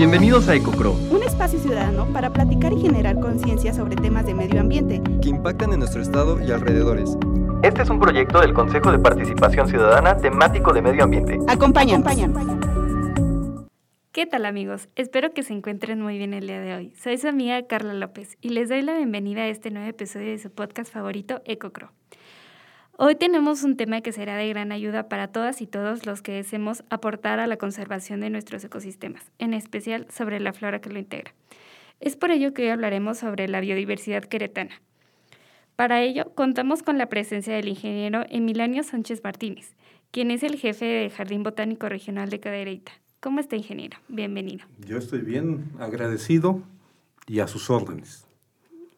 Bienvenidos a EcoCro, un espacio ciudadano para platicar y generar conciencia sobre temas de medio ambiente que impactan en nuestro estado y alrededores. Este es un proyecto del Consejo de Participación Ciudadana temático de medio ambiente. Acompañan. ¿Qué tal amigos? Espero que se encuentren muy bien el día de hoy. Soy su amiga Carla López y les doy la bienvenida a este nuevo episodio de su podcast favorito, EcoCro. Hoy tenemos un tema que será de gran ayuda para todas y todos los que deseemos aportar a la conservación de nuestros ecosistemas, en especial sobre la flora que lo integra. Es por ello que hoy hablaremos sobre la biodiversidad queretana. Para ello, contamos con la presencia del ingeniero Emilanio Sánchez Martínez, quien es el jefe del Jardín Botánico Regional de Cadereyta. ¿Cómo está, ingeniero? Bienvenido. Yo estoy bien, agradecido y a sus órdenes.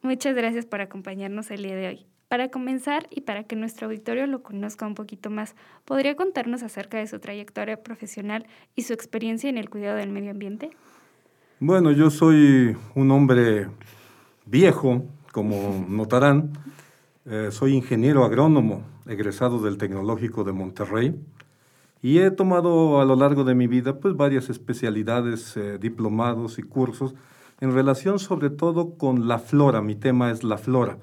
Muchas gracias por acompañarnos el día de hoy. Para comenzar y para que nuestro auditorio lo conozca un poquito más, ¿podría contarnos acerca de su trayectoria profesional y su experiencia en el cuidado del medio ambiente? Bueno, yo soy un hombre viejo, como notarán. Eh, soy ingeniero agrónomo, egresado del Tecnológico de Monterrey, y he tomado a lo largo de mi vida pues, varias especialidades, eh, diplomados y cursos en relación sobre todo con la flora. Mi tema es la flora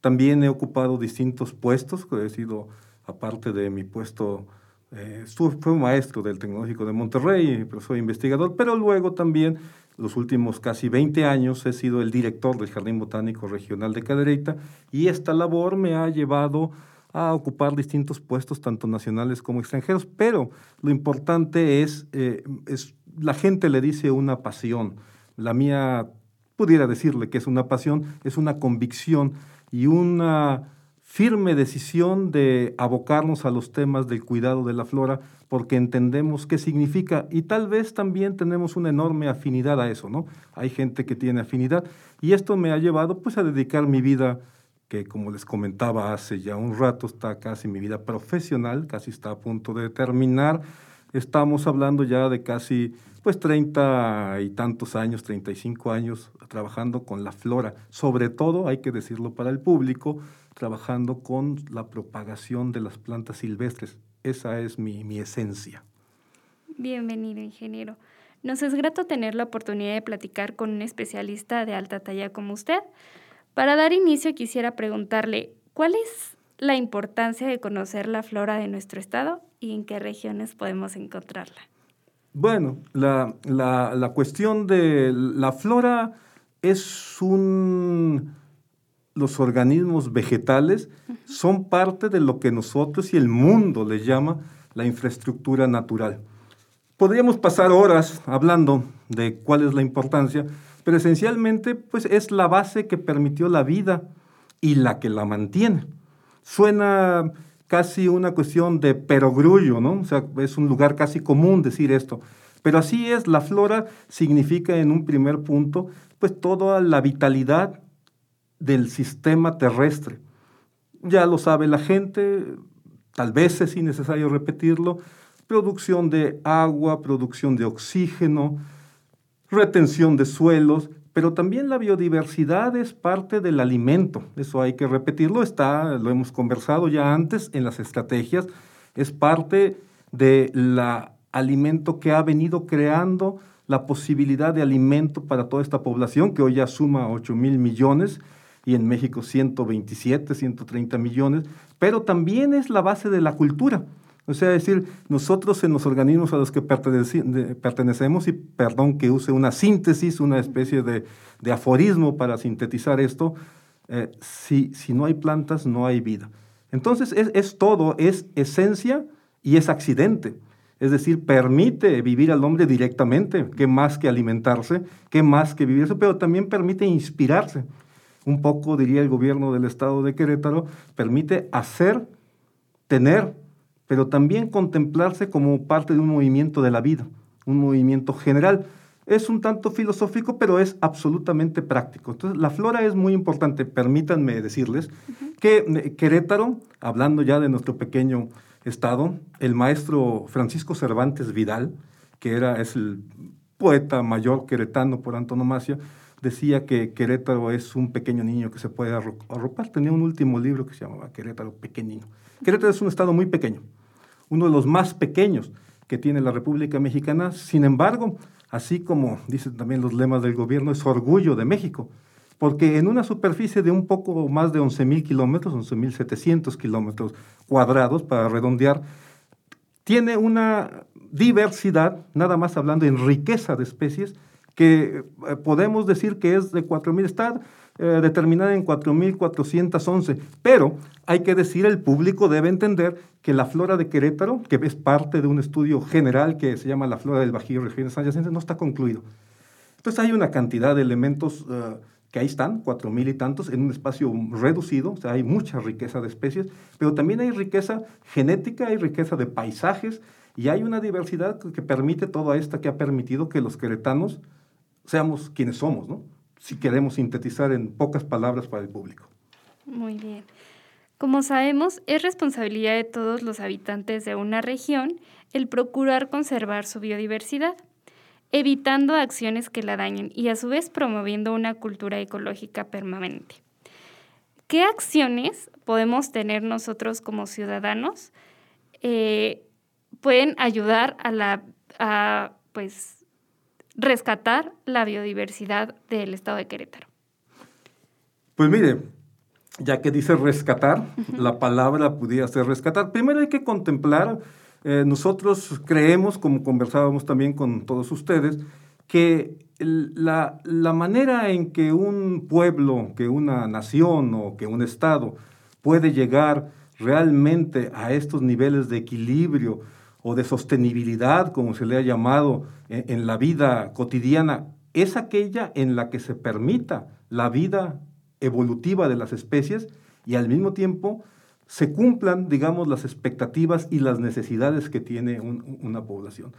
también he ocupado distintos puestos, he sido, aparte de mi puesto, eh, fui maestro del Tecnológico de Monterrey, pero soy investigador, pero luego también, los últimos casi 20 años, he sido el director del Jardín Botánico Regional de Cadereyta y esta labor me ha llevado a ocupar distintos puestos, tanto nacionales como extranjeros, pero lo importante es, eh, es la gente le dice una pasión. La mía, pudiera decirle que es una pasión, es una convicción y una firme decisión de abocarnos a los temas del cuidado de la flora porque entendemos qué significa y tal vez también tenemos una enorme afinidad a eso, ¿no? Hay gente que tiene afinidad y esto me ha llevado pues a dedicar mi vida que como les comentaba hace ya un rato está casi mi vida profesional, casi está a punto de terminar. Estamos hablando ya de casi pues 30 y tantos años, 35 años trabajando con la flora, sobre todo, hay que decirlo para el público, trabajando con la propagación de las plantas silvestres. Esa es mi, mi esencia. Bienvenido, ingeniero. Nos es grato tener la oportunidad de platicar con un especialista de alta talla como usted. Para dar inicio quisiera preguntarle, ¿cuál es la importancia de conocer la flora de nuestro estado y en qué regiones podemos encontrarla? Bueno, la, la, cuestión de la flora es un... Los organismos vegetales son parte de lo que nosotros y el mundo le llama la infraestructura natural. Podríamos pasar horas hablando de cuál es la importancia, pero esencialmente pues, es la base que permitió la vida y la que la mantiene. Suena casi una cuestión de perogrullo, ¿no? O sea, es un lugar casi común decir esto. Pero así es, la flora significa en un primer punto, pues toda la vitalidad del sistema terrestre. Ya lo sabe la gente, tal vez es innecesario repetirlo, producción de agua, producción de oxígeno, retención de suelos, pero también la biodiversidad es parte del alimento, eso hay que repetirlo, está, lo hemos conversado ya antes en las estrategias, es parte del alimento que ha venido creando la posibilidad de alimento para toda esta población, que hoy ya suma 8 mil millones, y en México 127, 130 millones, pero también es la base de la cultura. O sea, decir, nosotros en los organismos a los que pertenecemos, y perdón que use una síntesis, una especie de, aforismo para sintetizar esto, eh, si, si, no hay plantas, no hay vida. Entonces, es, es todo, es esencia y es accidente. Es decir, permite vivir al hombre directamente, que más que alimentarse, que más que vivirse, pero también permite inspirarse. Un poco, diría el gobierno del estado de Querétaro, permite hacer, tener, pero también contemplarse como parte de un movimiento de la vida, un movimiento general. Es un tanto filosófico, pero es absolutamente práctico. Entonces, la flora es muy importante. Permítanme decirles que eh, Querétaro, hablando ya de nuestro pequeño estado, el maestro Francisco Cervantes Vidal, que era, es el poeta mayor queretano por antonomasia, decía que Querétaro es un pequeño niño que se puede arropar. Tenía un último libro que se llamaba Querétaro Pequeñino. Querétaro es un estado muy pequeño, uno de los más pequeños, que tiene la República Mexicana. Sin embargo, así como dicen también los lemas del gobierno, es orgullo de México, porque en una superficie de un poco más de 11.000 kilómetros, 11.700 kilómetros cuadrados, para redondear, tiene una diversidad, nada más hablando en riqueza de especies, que eh, podemos decir que es de 4.000, está eh, determinada en 4.411, pero hay que decir, el público debe entender que la flora de Querétaro, que es parte de un estudio general que se llama la flora del Bajío regiones adyacentes, no está concluido. Entonces hay una cantidad de elementos eh, que ahí están, 4.000 y tantos, en un espacio reducido, o sea, hay mucha riqueza de especies, pero también hay riqueza genética, hay riqueza de paisajes, y hay una diversidad que permite toda esta que ha permitido que los queretanos seamos quienes somos, ¿no? Si queremos sintetizar en pocas palabras para el público. Muy bien. Como sabemos, es responsabilidad de todos los habitantes de una región el procurar conservar su biodiversidad, evitando acciones que la dañen y a su vez promoviendo una cultura ecológica permanente. ¿Qué acciones podemos tener nosotros como ciudadanos eh, pueden ayudar a la a, pues rescatar la biodiversidad del estado de Querétaro. Pues mire, ya que dice rescatar, la palabra pudiera ser rescatar. Primero hay que contemplar, eh, nosotros creemos, como conversábamos también con todos ustedes, que la, la, manera en que un pueblo, que una nación o que un estado puede llegar realmente a estos niveles de equilibrio, o de sostenibilidad, como se le ha llamado en, la vida cotidiana, es aquella en la que se permita la vida evolutiva de las especies y al mismo tiempo se cumplan, digamos, las expectativas y las necesidades que tiene una población.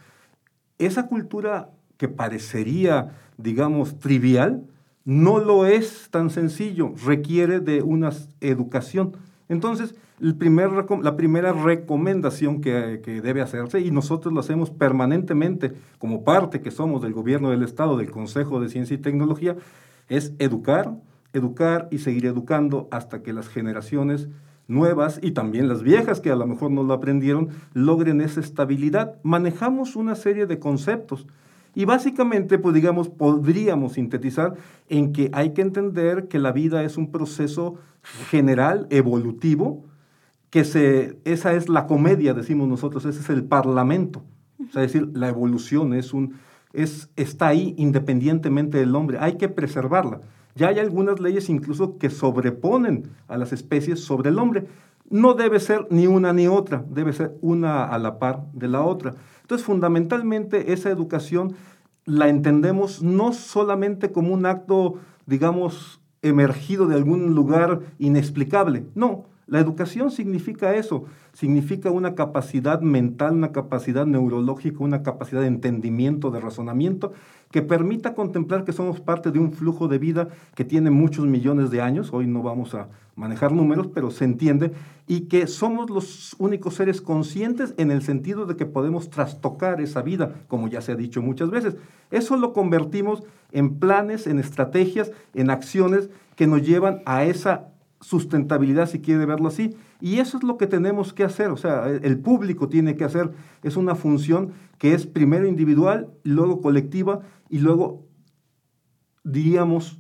Esa cultura que parecería, digamos, trivial, no lo es tan sencillo, requiere de una educación. Entonces, el primer, la primera recomendación que, que, debe hacerse, y nosotros lo hacemos permanentemente como parte que somos del gobierno del Estado, del Consejo de Ciencia y Tecnología, es educar, educar y seguir educando hasta que las generaciones nuevas y también las viejas que a lo mejor no lo aprendieron logren esa estabilidad. Manejamos una serie de conceptos y básicamente, pues digamos, podríamos sintetizar en que hay que entender que la vida es un proceso general, evolutivo, que se, esa es la comedia, decimos nosotros, ese es el parlamento. es decir, la evolución es un, es, está ahí independientemente del hombre, hay que preservarla. Ya hay algunas leyes incluso que sobreponen a las especies sobre el hombre. No debe ser ni una ni otra, debe ser una a la par de la otra. Entonces, fundamentalmente, esa educación la entendemos no solamente como un acto, digamos, emergido de algún lugar inexplicable, no, la educación significa eso, significa una capacidad mental, una capacidad neurológica, una capacidad de entendimiento, de razonamiento, que permita contemplar que somos parte de un flujo de vida que tiene muchos millones de años, hoy no vamos a manejar números, pero se entiende, y que somos los únicos seres conscientes en el sentido de que podemos trastocar esa vida, como ya se ha dicho muchas veces. Eso lo convertimos en planes, en estrategias, en acciones que nos llevan a esa sustentabilidad, si quiere verlo así. Y eso es lo que tenemos que hacer, o sea, el público tiene que hacer, es una función que es primero individual, luego colectiva y luego, diríamos,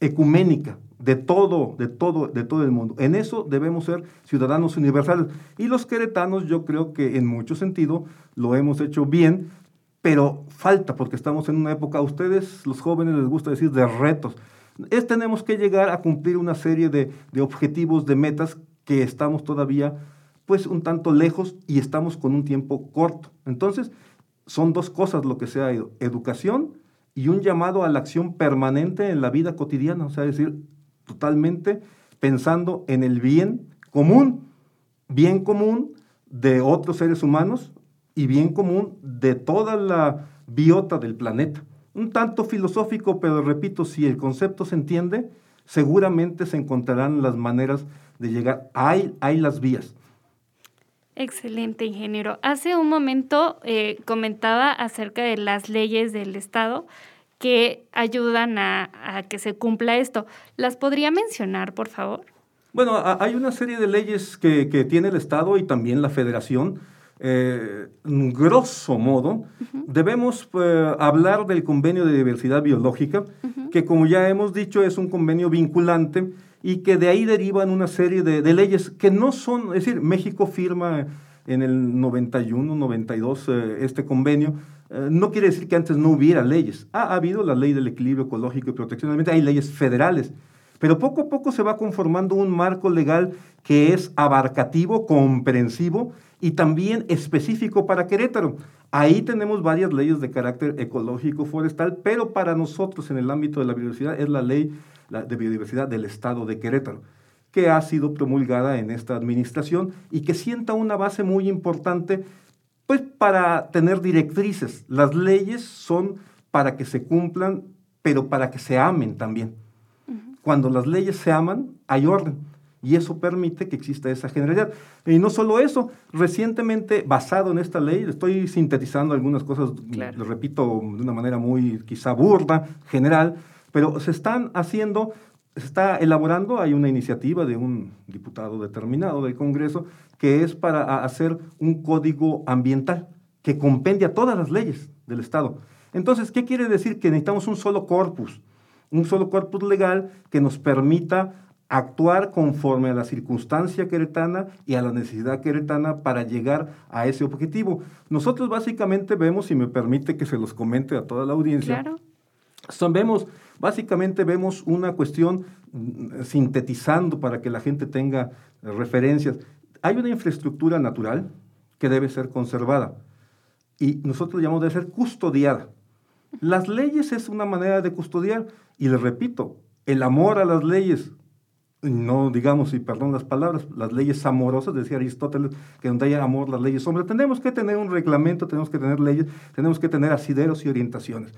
ecuménica, de todo, de todo, de todo el mundo. En eso debemos ser ciudadanos universales. Y los queretanos, yo creo que en mucho sentido lo hemos hecho bien, pero falta, porque estamos en una época, a ustedes, los jóvenes, les gusta decir de retos es tenemos que llegar a cumplir una serie de, objetivos, de metas que estamos todavía pues un tanto lejos y estamos con un tiempo corto. Entonces, son dos cosas lo que se ha ido, educación y un llamado a la acción permanente en la vida cotidiana, o sea, decir, totalmente pensando en el bien común, bien común de otros seres humanos y bien común de toda la biota del planeta un tanto filosófico, pero repito, si el concepto se entiende, seguramente se encontrarán las maneras de llegar. Hay, hay las vías. Excelente, ingeniero. Hace un momento eh, comentaba acerca de las leyes del Estado que ayudan a, que se cumpla esto. ¿Las podría mencionar, por favor? Bueno, hay una serie de leyes que, que tiene el Estado y también la Federación eh, grosso modo, debemos eh, hablar del convenio de diversidad biológica, que como ya hemos dicho es un convenio vinculante y que de ahí derivan una serie de, de leyes que no son, es decir, México firma en el 91, 92 eh, este convenio, eh, no quiere decir que antes no hubiera leyes. Ha, habido la ley del equilibrio ecológico y protección ambiental, hay leyes federales, pero poco a poco se va conformando un marco legal que es abarcativo, comprensivo y también específico para Querétaro. Ahí tenemos varias leyes de carácter ecológico forestal, pero para nosotros en el ámbito de la biodiversidad es la ley de biodiversidad del Estado de Querétaro que ha sido promulgada en esta administración y que sienta una base muy importante pues para tener directrices. Las leyes son para que se cumplan, pero para que se amen también. Cuando las leyes se aman, hay orden. Y eso permite que exista esa generalidad. Y no solo eso, recientemente, basado en esta ley, estoy sintetizando algunas cosas, lo repito de una manera muy quizá burda, general, pero se están haciendo se está elaborando, hay una iniciativa de un diputado determinado del Congreso que es para hacer un código ambiental que compendia todas las leyes del Estado. Entonces, ¿qué quiere decir? Que necesitamos un solo corpus, un solo corpus legal que nos permita actuar conforme a la circunstancia queretana y a la necesidad queretana para llegar a ese objetivo. Nosotros básicamente vemos, si me permite que se los comente a toda la audiencia, claro. son, vemos Básicamente vemos una cuestión mm, sintetizando para que la gente tenga referencias. Hay una infraestructura natural que debe ser conservada y nosotros llamamos de ser custodiada. Las leyes es una manera de custodiar y les repito, el amor a las leyes, no digamos, y perdón las palabras, las leyes amorosas, decía Aristóteles, que donde haya amor las leyes son. Tenemos que tener un reglamento, tenemos que tener leyes, tenemos que tener asideros y orientaciones.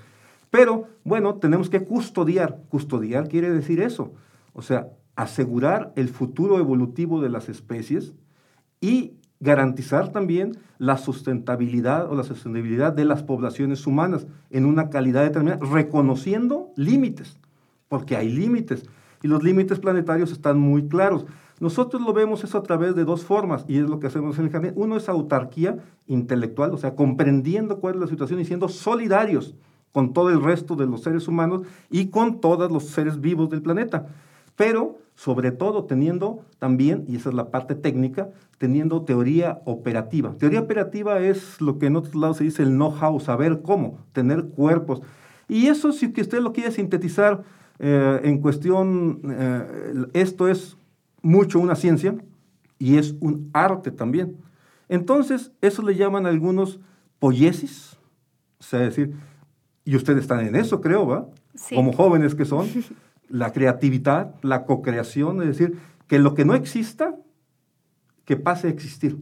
Pero bueno, tenemos que custodiar. Custodiar quiere decir eso. O sea, asegurar el futuro evolutivo de las especies y garantizar también la sustentabilidad o la sostenibilidad de las poblaciones humanas en una calidad determinada, reconociendo límites, porque hay límites y los límites planetarios están muy claros. Nosotros lo vemos eso a través de dos formas y es lo que hacemos en el jardín. Uno es autarquía intelectual, o sea, comprendiendo cuál es la situación y siendo solidarios con todo el resto de los seres humanos y con todos los seres vivos del planeta. Pero, sobre todo, teniendo también, y esa es la parte técnica, teniendo teoría operativa. Teoría operativa es lo que en otros lados se dice el know-how, saber cómo, tener cuerpos. Y eso, si usted lo quiere sintetizar eh, en cuestión, eh, esto es mucho una ciencia y es un arte también. Entonces, eso le llaman algunos poiesis, o sea, decir, y ustedes están en eso, creo, ¿va? Como jóvenes que son, la creatividad, la co-creación, es decir, que lo que no exista, que pase a existir.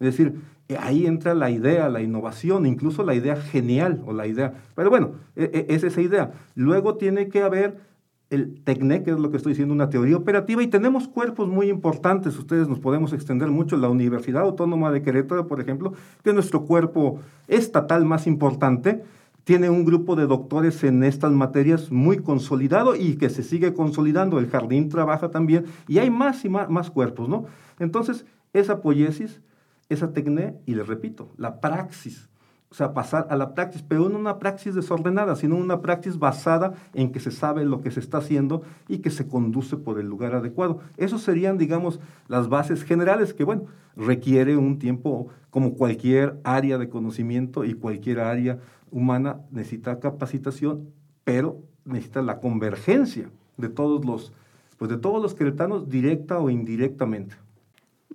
Es decir, ahí entra la idea, la innovación, incluso la idea genial o la idea. Pero bueno, e, e, es esa idea. Luego tiene que haber el TECNE, que es lo que estoy diciendo, una teoría operativa, y tenemos cuerpos muy importantes, ustedes nos podemos extender mucho, la Universidad Autónoma de Querétaro, por ejemplo, que es nuestro cuerpo estatal más importante, tiene un grupo de doctores en estas materias muy consolidado y que se sigue consolidando. El jardín trabaja también y hay más y más, más cuerpos, ¿no? Entonces, esa poiesis, esa tecné, y les repito, la praxis, o sea, pasar a la praxis, pero no una praxis desordenada, sino una praxis basada en que se sabe lo que se está haciendo y que se conduce por el lugar adecuado. Esos serían, digamos, las bases generales que, bueno, requiere un tiempo como cualquier área de conocimiento y cualquier área humana necesita capacitación, pero necesita la convergencia de todos los, pues de todos los queretanos, directa o indirectamente.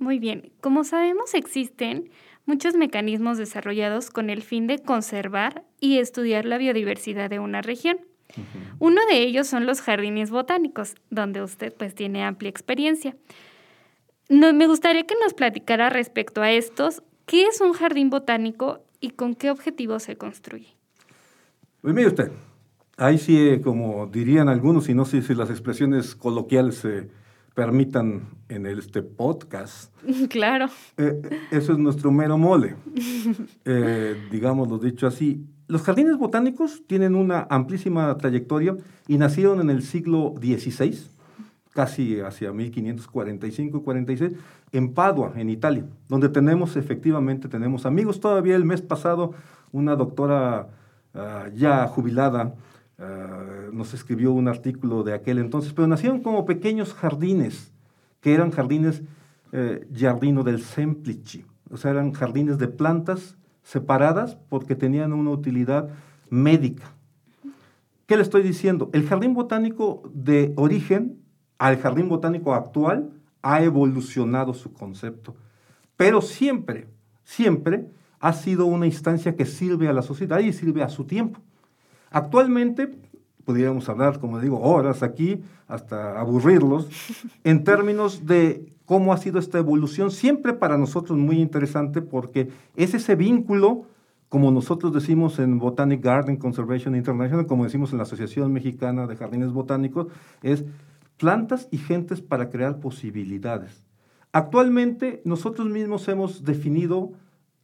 Muy bien. Como sabemos, existen muchos mecanismos desarrollados con el fin de conservar y estudiar la biodiversidad de una región. Uno de ellos son los jardines botánicos, donde usted pues tiene amplia experiencia. No, me gustaría que nos platicara respecto a estos, ¿qué es un jardín botánico y con qué objetivo se construye? Pues mire usted, ahí sí, eh, como dirían algunos, y no sé si las expresiones coloquiales se permitan en este podcast. Claro. Eh, eso es nuestro mero mole, eh, digamos lo dicho así. Los jardines botánicos tienen una amplísima trayectoria y nacieron en el siglo XVI casi hacia 1545 y 46, en Padua, en Italia, donde tenemos efectivamente, tenemos amigos. Todavía el mes pasado, una doctora ah, ya jubilada ah, nos escribió un artículo de aquel entonces, pero nacieron como pequeños jardines, que eran jardines eh, del Semplici, o sea, eran jardines de plantas separadas porque tenían una utilidad médica. ¿Qué le estoy diciendo? El jardín botánico de origen al jardín botánico actual ha evolucionado su concepto, pero siempre, siempre ha sido una instancia que sirve a la sociedad y sirve a su tiempo. Actualmente, pudiéramos hablar, como digo, horas aquí, hasta aburrirlos, en términos de cómo ha sido esta evolución, siempre para nosotros muy interesante porque es ese vínculo, como nosotros decimos en Botanic Garden Conservation International, como decimos en la Asociación Mexicana de Jardines Botánicos, es plantas y gentes para crear posibilidades. Actualmente nosotros mismos hemos definido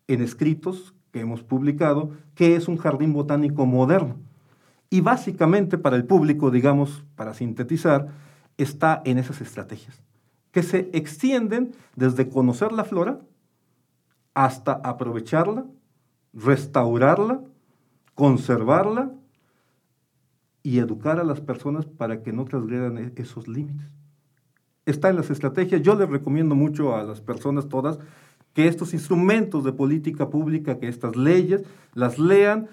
en escritos que hemos publicado qué es un jardín botánico moderno. Y básicamente para el público, digamos, para sintetizar, está en esas estrategias, que se extienden desde conocer la flora hasta aprovecharla, restaurarla, conservarla y educar a las personas para que no transgredan e-, esos límites. Está en las estrategias. Yo les recomiendo mucho a las personas todas que estos instrumentos de política pública, que estas leyes, las lean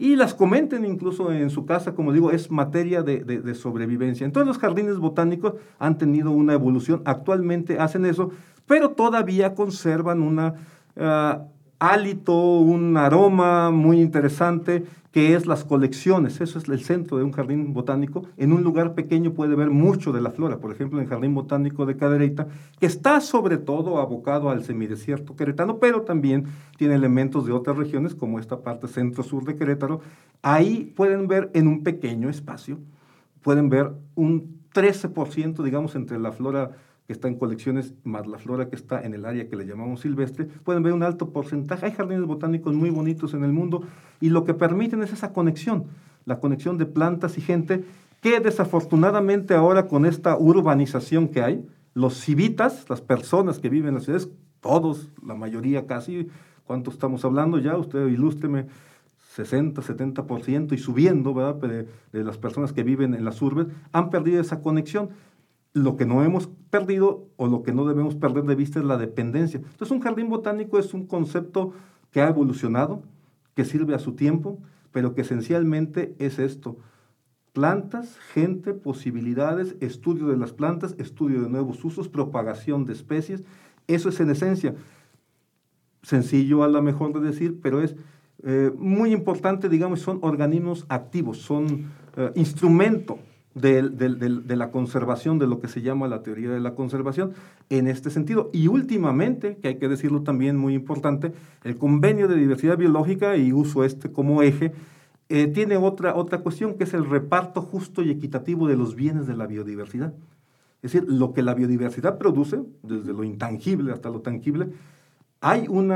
y las comenten incluso en su casa, como digo, es materia de, sobrevivencia. Entonces los jardines botánicos han tenido una evolución, actualmente hacen eso, pero todavía conservan una... Ah, hálito, un aroma muy interesante, que es las colecciones. Eso es el centro de un jardín botánico. En un lugar pequeño puede ver mucho de la flora. Por ejemplo, en el Jardín Botánico de Cadereyta, que está sobre todo abocado al semidesierto queretano, pero también tiene elementos de otras regiones, como esta parte centro-sur de Querétaro. Ahí pueden ver en un pequeño espacio, pueden ver un 13%, digamos, entre la flora que está en colecciones, más la flora que está en el área que le llamamos silvestre, pueden ver un alto porcentaje. Hay jardines botánicos muy bonitos en el mundo y lo que permiten es esa conexión, la conexión de plantas y gente que desafortunadamente ahora con esta urbanización que hay, los civitas, las personas que viven en las ciudades, todos, la mayoría casi, ¿cuánto estamos hablando ya? Usted ilústreme, 60, 70% y subiendo, ¿verdad? De, de, las personas que viven en las urbes, han perdido esa conexión lo que no hemos perdido o lo que no debemos perder de vista es la dependencia. Entonces un jardín botánico es un concepto que ha evolucionado, que sirve a su tiempo, pero que esencialmente es esto. Plantas, gente, posibilidades, estudio de las plantas, estudio de nuevos usos, propagación de especies. Eso es en esencia. Sencillo a lo mejor de decir, pero es eh, muy importante, digamos, son organismos activos, son eh, instrumento de, la conservación, de lo que se llama la teoría de la conservación, en este sentido. Y últimamente, que hay que decirlo también muy importante, el convenio de diversidad biológica, y uso este como eje, eh, tiene otra, otra cuestión que es el reparto justo y equitativo de los bienes de la biodiversidad. Es decir, lo que la biodiversidad produce, desde lo intangible hasta lo tangible, hay un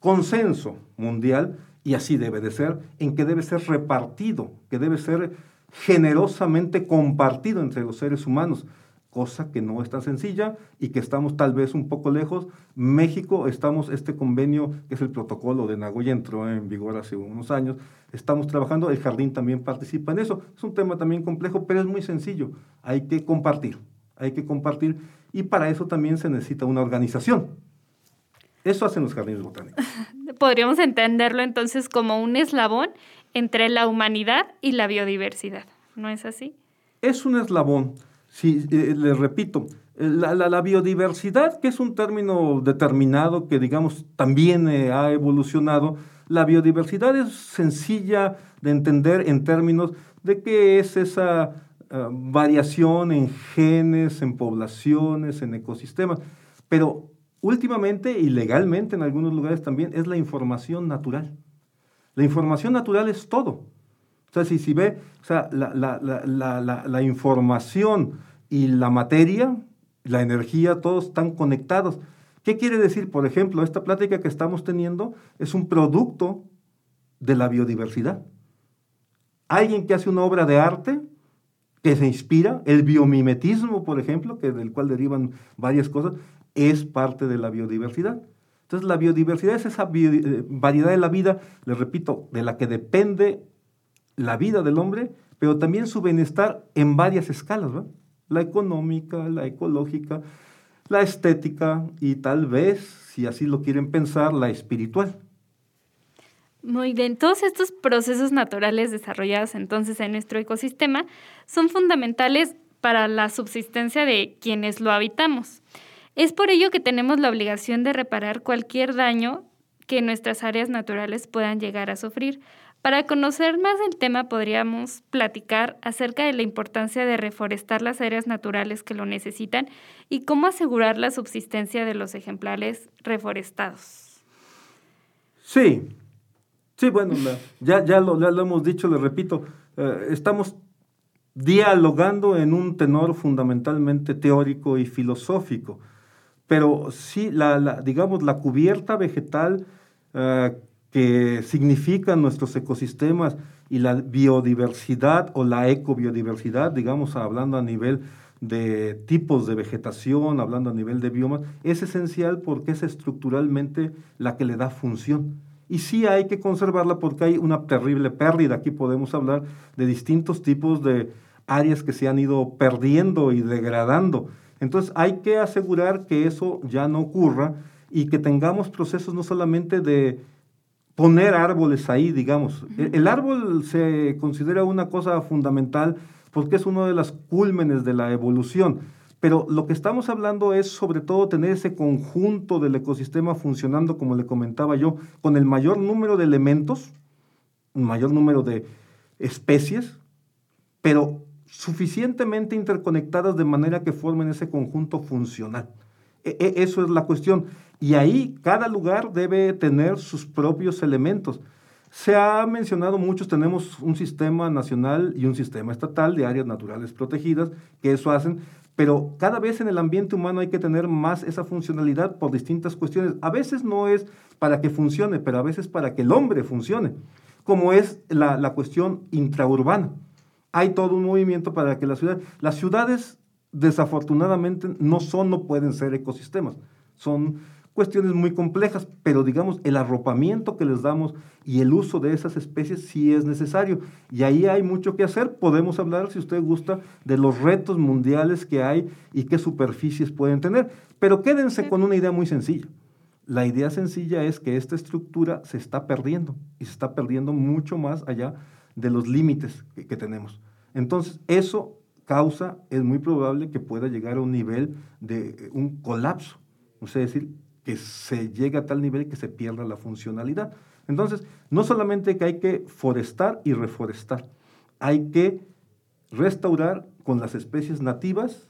consenso mundial, y así debe de ser, en que debe ser repartido, que debe ser generosamente compartido entre los seres humanos, cosa que no es tan sencilla y que estamos tal vez un poco lejos. México, estamos, este convenio, que es el protocolo de Nagoya, entró en vigor hace unos años, estamos trabajando, el jardín también participa en eso. Es un tema también complejo, pero es muy sencillo. Hay que compartir, hay que compartir y para eso también se necesita una organización. Eso hacen los jardines botánicos. Podríamos entenderlo entonces como un eslabón entre la humanidad y la biodiversidad. ¿No es así? Es un eslabón. Sí, eh, les repito, eh, la, biodiversidad, que es un término determinado que, digamos, también eh, ha evolucionado, la biodiversidad es sencilla de entender en términos de qué es esa variación en genes, en poblaciones, en ecosistemas. Pero últimamente y legalmente en algunos lugares también es la información natural. La información natural es todo. O sea, si, si ve, o sea, la, información y la materia, la energía, todos están conectados. ¿Qué quiere decir? Por ejemplo, esta plática que estamos teniendo es un producto de la biodiversidad. Alguien que hace una obra de arte que se inspira, el biomimetismo, por ejemplo, que del cual derivan varias cosas, es parte de la biodiversidad. Entonces, la biodiversidad es esa eh, variedad de la vida, les repito, de la que depende la vida del hombre, pero también su bienestar en varias escalas, La económica, la ecológica, la estética y tal vez, si así lo quieren pensar, la espiritual. Muy bien, todos estos procesos naturales desarrollados entonces en nuestro ecosistema son fundamentales para la subsistencia de quienes lo habitamos. Es por ello que tenemos la obligación de reparar cualquier daño que nuestras áreas naturales puedan llegar a sufrir. Para conocer más del tema podríamos platicar acerca de la importancia de reforestar las áreas naturales que lo necesitan y cómo asegurar la subsistencia de los ejemplares reforestados. Sí, Sí, bueno, ya, ya, lo, lo, hemos dicho, le repito, eh, estamos dialogando en un tenor fundamentalmente teórico y filosófico, pero sí, la, digamos, la cubierta vegetal eh, que significan nuestros ecosistemas y la biodiversidad o la ecobiodiversidad, digamos, hablando a nivel de tipos de vegetación, hablando a nivel de biomas, es esencial porque es estructuralmente la que le da función y sí hay que conservarla porque hay una terrible pérdida. Aquí podemos hablar de distintos tipos de áreas que se han ido perdiendo y degradando. Entonces hay que asegurar que eso ya no ocurra y que tengamos procesos no solamente de poner árboles ahí, digamos. El, árbol se considera una cosa fundamental porque es uno de los cúlmenes de la evolución pero lo que estamos hablando es sobre todo tener ese conjunto del ecosistema funcionando, como le comentaba yo, con el mayor número de elementos, un mayor número de especies, pero suficientemente interconectadas de manera que formen ese conjunto funcional. E, e, eso es la cuestión. Y ahí cada lugar debe tener sus propios elementos. Se ha mencionado muchos, tenemos un sistema nacional y un sistema estatal de áreas naturales protegidas, que eso hacen, pero cada vez en el ambiente humano hay que tener más esa funcionalidad por distintas cuestiones. A veces no es para que funcione, pero a veces para que el hombre funcione, como es la, la cuestión intraurbana. Hay todo un movimiento para que las ciudades, las ciudades desafortunadamente no son, no pueden ser ecosistemas, son cuestiones muy complejas, pero digamos, el arropamiento que les damos y el uso de esas especies sí es necesario. Y ahí hay mucho que hacer. Podemos hablar, si usted gusta, de los retos mundiales que hay y qué superficies pueden tener. Pero quédense con una idea muy sencilla. La idea sencilla es que esta estructura se está perdiendo y se está perdiendo mucho más allá de los límites que, tenemos. Entonces, eso causa, es muy probable que pueda llegar a un nivel de un colapso. O sea, es decir, que se llega a tal nivel que se pierda la funcionalidad. Entonces, no solamente que hay que forestar y reforestar, hay que restaurar con las especies nativas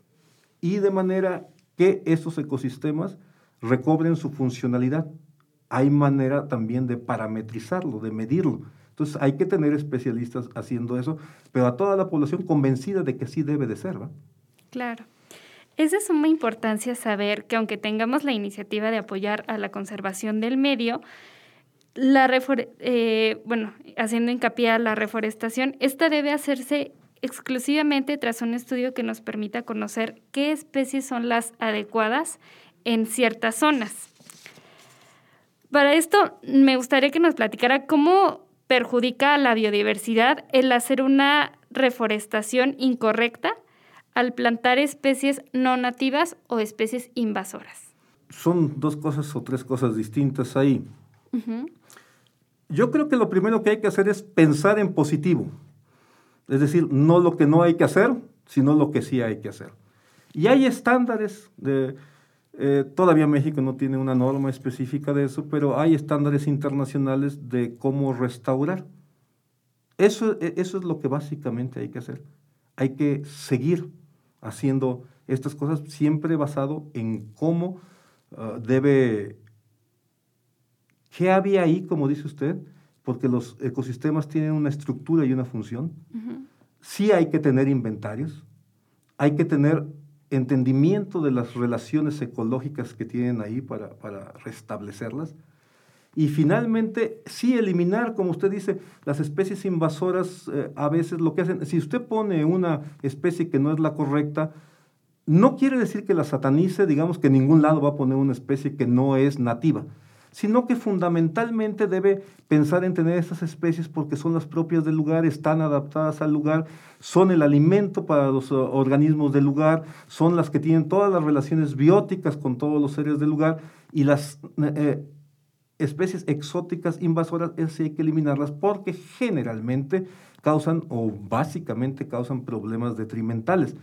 y de manera que esos ecosistemas recobren su funcionalidad. Hay manera también de parametrizarlo, de medirlo. Entonces hay que tener especialistas haciendo eso, pero a toda la población convencida de que sí debe de ser. ¿va? Claro. Es de suma importancia saber que aunque tengamos la iniciativa de apoyar a la conservación del medio, la eh, bueno, haciendo hincapié a la reforestación, esta debe hacerse exclusivamente tras un estudio que nos permita conocer qué especies son las adecuadas en ciertas zonas. Para esto, me gustaría que nos platicara cómo perjudica a la biodiversidad el hacer una reforestación incorrecta al plantar especies no nativas o especies invasoras? Son dos cosas o tres cosas distintas ahí. Yo creo que lo primero que hay que hacer es pensar en positivo. Es decir, no lo que no hay que hacer, sino lo que sí hay que hacer. Y hay estándares de... Eh, todavía México no tiene una norma específica de eso, pero hay estándares internacionales de cómo restaurar. Eso, e, eso es lo que básicamente hay que hacer. Hay que seguir haciendo estas cosas siempre basado en cómo ah, debe, qué había ahí, como dice usted, porque los ecosistemas tienen una estructura y una función. Sí hay que tener inventarios, hay que tener entendimiento de las relaciones ecológicas que tienen ahí para, para restablecerlas. y finalmente sí eliminar, como usted dice, las especies invasoras eh, a veces lo que hacen, si usted pone una especie que no es la correcta, no quiere decir que la satanice, digamos que en ningún lado va a poner una especie que no es nativa sino que fundamentalmente debe pensar en tener estas especies porque son las propias del lugar, están adaptadas al lugar, son el alimento para los uh, organismos del lugar, son las que tienen todas las relaciones bióticas con todos los seres del lugar y las eh, eh, especies exóticas invasoras, es hay que eliminarlas porque generalmente causan o básicamente causan problemas detrimentales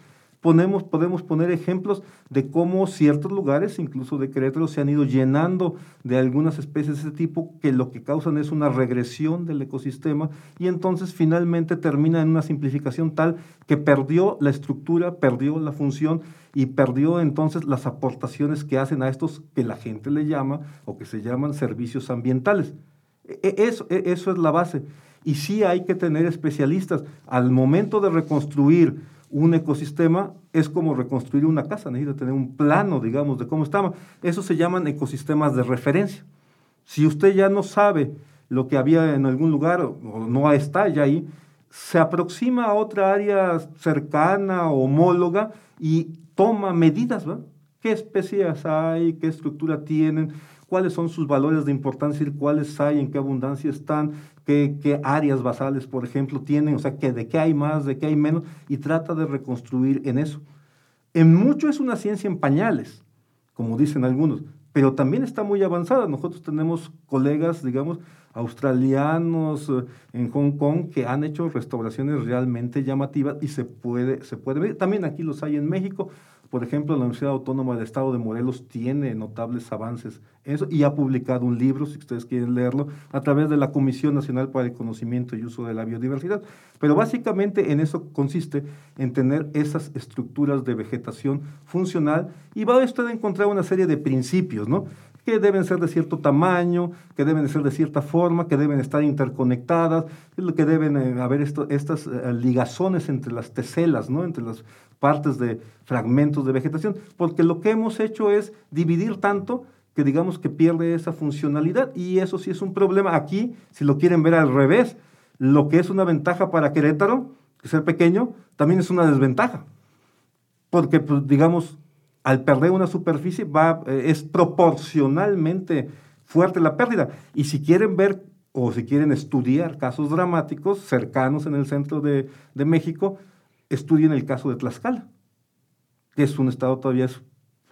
podemos poner ejemplos de cómo ciertos lugares, incluso de Querétaro, se han ido llenando de algunas especies de ese tipo que lo que causan es una regresión del ecosistema y entonces finalmente termina en una simplificación tal que perdió la estructura, perdió la función y perdió entonces las aportaciones que hacen a estos que la gente le llama o que se llaman servicios ambientales. E, e, eso, e, eso es la base. Y sí hay que tener especialistas. Al momento de reconstruir un ecosistema es como reconstruir una casa, necesita tener un plano, digamos, de cómo estaba. Eso se llaman ecosistemas de referencia. Si usted ya no sabe lo que había en algún lugar o no está ya ahí, se aproxima a otra área cercana, homóloga, y toma medidas, ¿verdad? ¿Qué especies hay? ¿Qué estructura tienen? Cuáles son sus valores de importancia, cuáles hay, en qué abundancia están, qué, áreas basales, por ejemplo, tienen, o sea, que de qué hay más, de qué hay menos, y trata de reconstruir en eso. En mucho es una ciencia en pañales, como dicen algunos, pero también está muy avanzada. Nosotros tenemos colegas, digamos, australianos eh, en Hong Kong que han hecho restauraciones realmente llamativas y se puede, se puede ver. También aquí los hay en México. Por ejemplo, la Universidad Autónoma del Estado de Morelos tiene notables avances en eso y ha publicado un libro, si ustedes quieren leerlo, a través de la Comisión Nacional para el Conocimiento y Uso de la Biodiversidad. Pero básicamente en eso consiste en tener esas estructuras de vegetación funcional y va a usted a encontrar una serie de principios, ¿no? Que deben ser de cierto tamaño, que deben ser de cierta forma, que deben estar interconectadas, que deben eh, haber estas eh, ligazones entre las teselas, ¿no? entre las partes de fragmentos de vegetación, porque lo que hemos hecho es dividir tanto que digamos que pierde esa funcionalidad y eso sí es un problema. Aquí, si lo quieren ver al revés, lo que es una ventaja para Querétaro, que ser pequeño, también es una desventaja, porque pues, digamos al perder una superficie va, eh, es proporcionalmente fuerte la pérdida. Y si quieren ver o si quieren estudiar casos dramáticos cercanos en el centro de, México, estudien el caso de Tlaxcala, que es un estado todavía es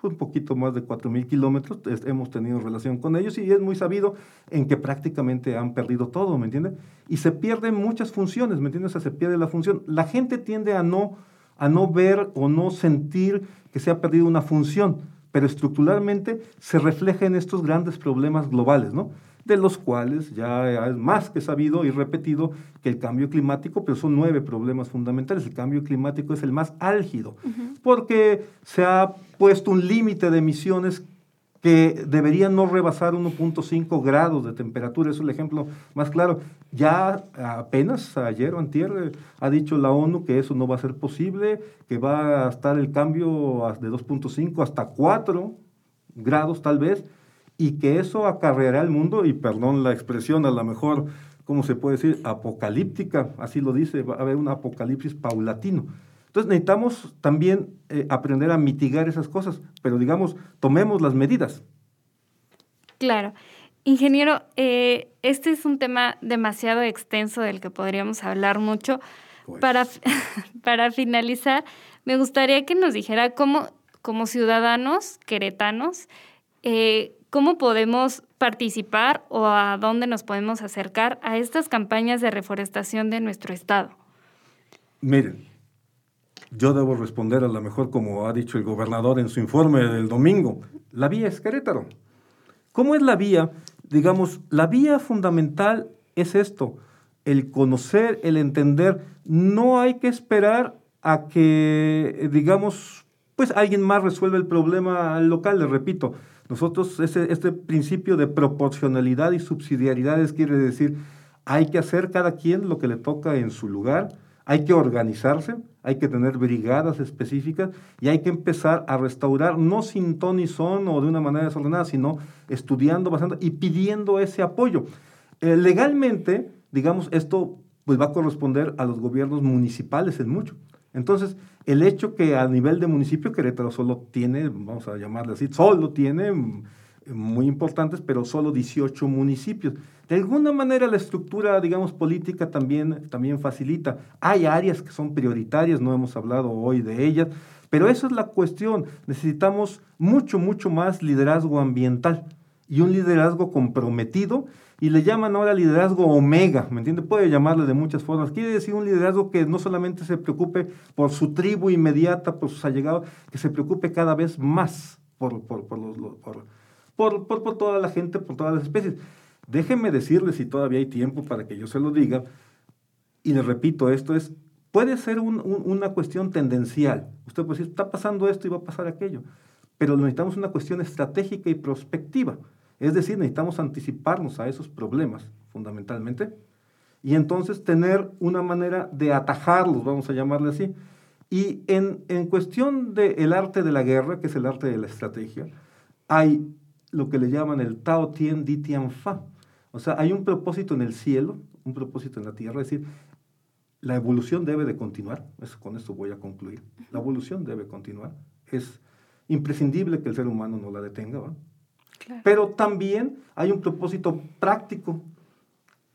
un poquito más de 4.000 kilómetros, hemos tenido relación con ellos y es muy sabido en que prácticamente han perdido todo, ¿me entiendes? Y se pierden muchas funciones, ¿me entiendes? O sea, se pierde la función. La gente tiende a no a no ver o no sentir que se ha perdido una función, pero estructuralmente se refleja en estos grandes problemas globales, ¿no? de los cuales ya es más que sabido y repetido que el cambio climático, pero son nueve problemas fundamentales. El cambio climático es el más álgido, porque se ha puesto un límite de emisiones que debería no rebasar 1.5 grados de temperatura, es el ejemplo más claro. Ya apenas ayer o antier eh, ha dicho la ONU que eso no va a ser posible, que va a estar el cambio de 2.5 hasta 4 grados tal vez, y que eso acarreará al mundo, y perdón la expresión, a lo mejor, ¿cómo se puede decir? Apocalíptica, así lo dice, va a haber un apocalipsis paulatino. Entonces necesitamos también eh, aprender a mitigar esas cosas, pero digamos, tomemos las medidas. Claro. Ingeniero, eh, este es un tema demasiado extenso del que podríamos hablar mucho. Pues. Para, para finalizar, me gustaría que nos dijera cómo, como ciudadanos queretanos, eh, cómo podemos participar o a dónde nos podemos acercar a estas campañas de reforestación de nuestro estado. Miren, yo debo responder a lo mejor como ha dicho el gobernador en su informe del domingo. La vía es Querétaro. ¿Cómo es la vía? Digamos, la vía fundamental es esto, el conocer, el entender. No hay que esperar a que, digamos, pues alguien más resuelva el problema local, le repito. Nosotros, ese, este principio de proporcionalidad y subsidiariedad quiere decir, hay que hacer cada quien lo que le toca en su lugar, Hay que organizarse, hay que tener brigadas específicas y hay que empezar a restaurar, no sin ton y son o de una manera desordenada, sino estudiando bastante y pidiendo ese apoyo. Eh, legalmente, digamos, esto pues va a corresponder a los gobiernos municipales en mucho. Entonces, el hecho que a nivel de municipio Querétaro solo tiene, vamos a llamarle así, solo tiene mm, muy importantes, pero solo 18 municipios. De alguna manera la estructura, digamos, política también, también facilita. Hay áreas que son prioritarias, no hemos hablado hoy de ellas, pero esa es la cuestión. Necesitamos mucho, mucho más liderazgo ambiental y un liderazgo comprometido y le llaman ahora liderazgo omega, ¿me entiende? Puede llamarle de muchas formas. Quiere decir un liderazgo que no solamente se preocupe por su tribu inmediata, por sus allegados, que se preocupe cada vez más por, por, por, los, por, por toda la gente, por todas las especies. Déjenme decirles, si todavía hay tiempo para que yo se lo diga, y les repito, esto es, puede ser una cuestión tendencial. Usted puede decir, está pasando esto y va a pasar aquello, pero necesitamos una cuestión estratégica y prospectiva. Es decir, necesitamos anticiparnos a esos problemas, fundamentalmente, y entonces tener una manera de atajarlos, vamos a llamarle así. Y en, en cuestión del arte de la guerra, que es el arte de la estrategia, hay lo que le llaman el Tao Tien Di Tian Fa, o sea, hay un propósito en el cielo, un propósito en la tierra, es decir, la evolución debe de continuar, con esto voy a concluir, la evolución debe continuar, es imprescindible que el ser humano no la detenga, ¿va? Pero también hay un propósito práctico,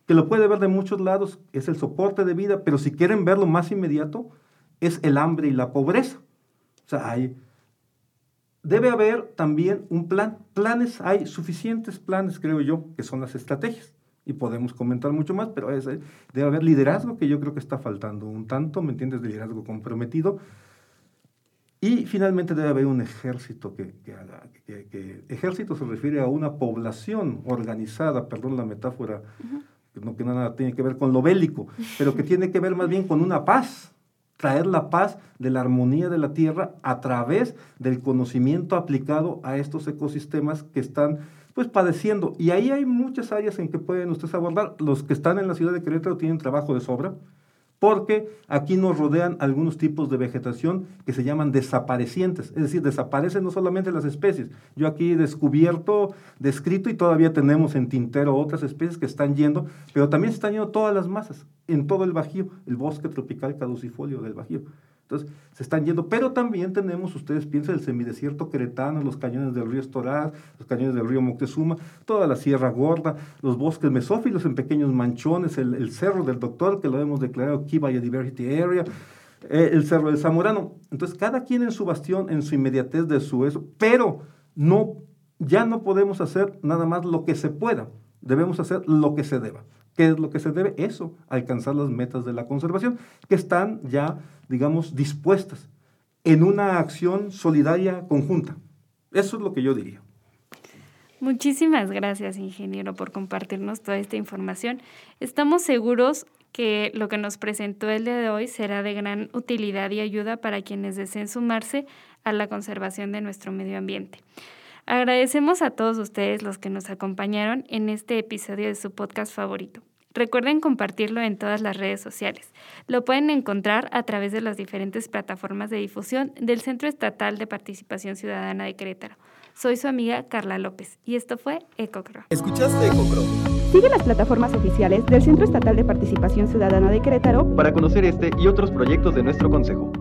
que lo puede ver de muchos lados, es el soporte de vida, pero si quieren verlo más inmediato, es el hambre y la pobreza. O sea, hay, debe haber también un plan. Planes, hay suficientes planes, creo yo, que son las estrategias. Y podemos comentar mucho más, pero debe haber liderazgo que yo creo que está faltando un tanto, ¿me entiendes? Liderazgo comprometido. Y finalmente debe haber un ejército que, haga. Que, ejército se refiere a una población organizada, perdón la metáfora, no, que nada tiene que ver con lo bélico, pero que tiene que ver más bien con una paz, traer la paz de la armonía de la tierra a través del conocimiento aplicado a estos ecosistemas que están pues padeciendo. Y ahí hay muchas áreas en que pueden ustedes abordar. Los que están en la ciudad de Querétaro tienen trabajo de sobra, porque aquí nos rodean algunos tipos de vegetación que se llaman desaparecientes, es decir, desaparecen no solamente las especies. Yo aquí he descubierto, descrito y todavía tenemos en tintero otras especies que están yendo, pero también están yendo todas las masas en todo el Bajío, el bosque tropical caducifolio del Bajío. Entonces, se están yendo, pero también tenemos, ustedes piensan, el semidesierto queretano, los cañones del río Estoraz, los cañones del río Moctezuma, toda la Sierra Gorda, los bosques mesófilos en pequeños manchones, el, cerro del doctor, que lo hemos declarado Key Biodiversity Area, eh, el cerro del Zamorano. Entonces, cada quien en su bastión, en su inmediatez de su eso, pero no, ya no podemos hacer nada más lo que se pueda, debemos hacer lo que se deba. ¿Qué es lo que se debe? Eso, alcanzar las metas de la conservación, que están ya, digamos, dispuestas en una acción solidaria conjunta. Eso es lo que yo diría. Muchísimas gracias, ingeniero, por compartirnos toda esta información. Estamos seguros que lo que nos presentó el día de hoy será de gran utilidad y ayuda para quienes deseen sumarse a la conservación de nuestro medio ambiente. Agradecemos a todos ustedes los que nos acompañaron en este episodio de su podcast favorito. Recuerden compartirlo en todas las redes sociales. Lo pueden encontrar a través de las diferentes plataformas de difusión del Centro Estatal de Participación Ciudadana de Querétaro. Soy su amiga Carla López y esto fue EcoCro. ¿Escuchaste EcoCro? Sigue las plataformas oficiales del Centro Estatal de Participación Ciudadana de Querétaro para conocer este y otros proyectos de nuestro consejo.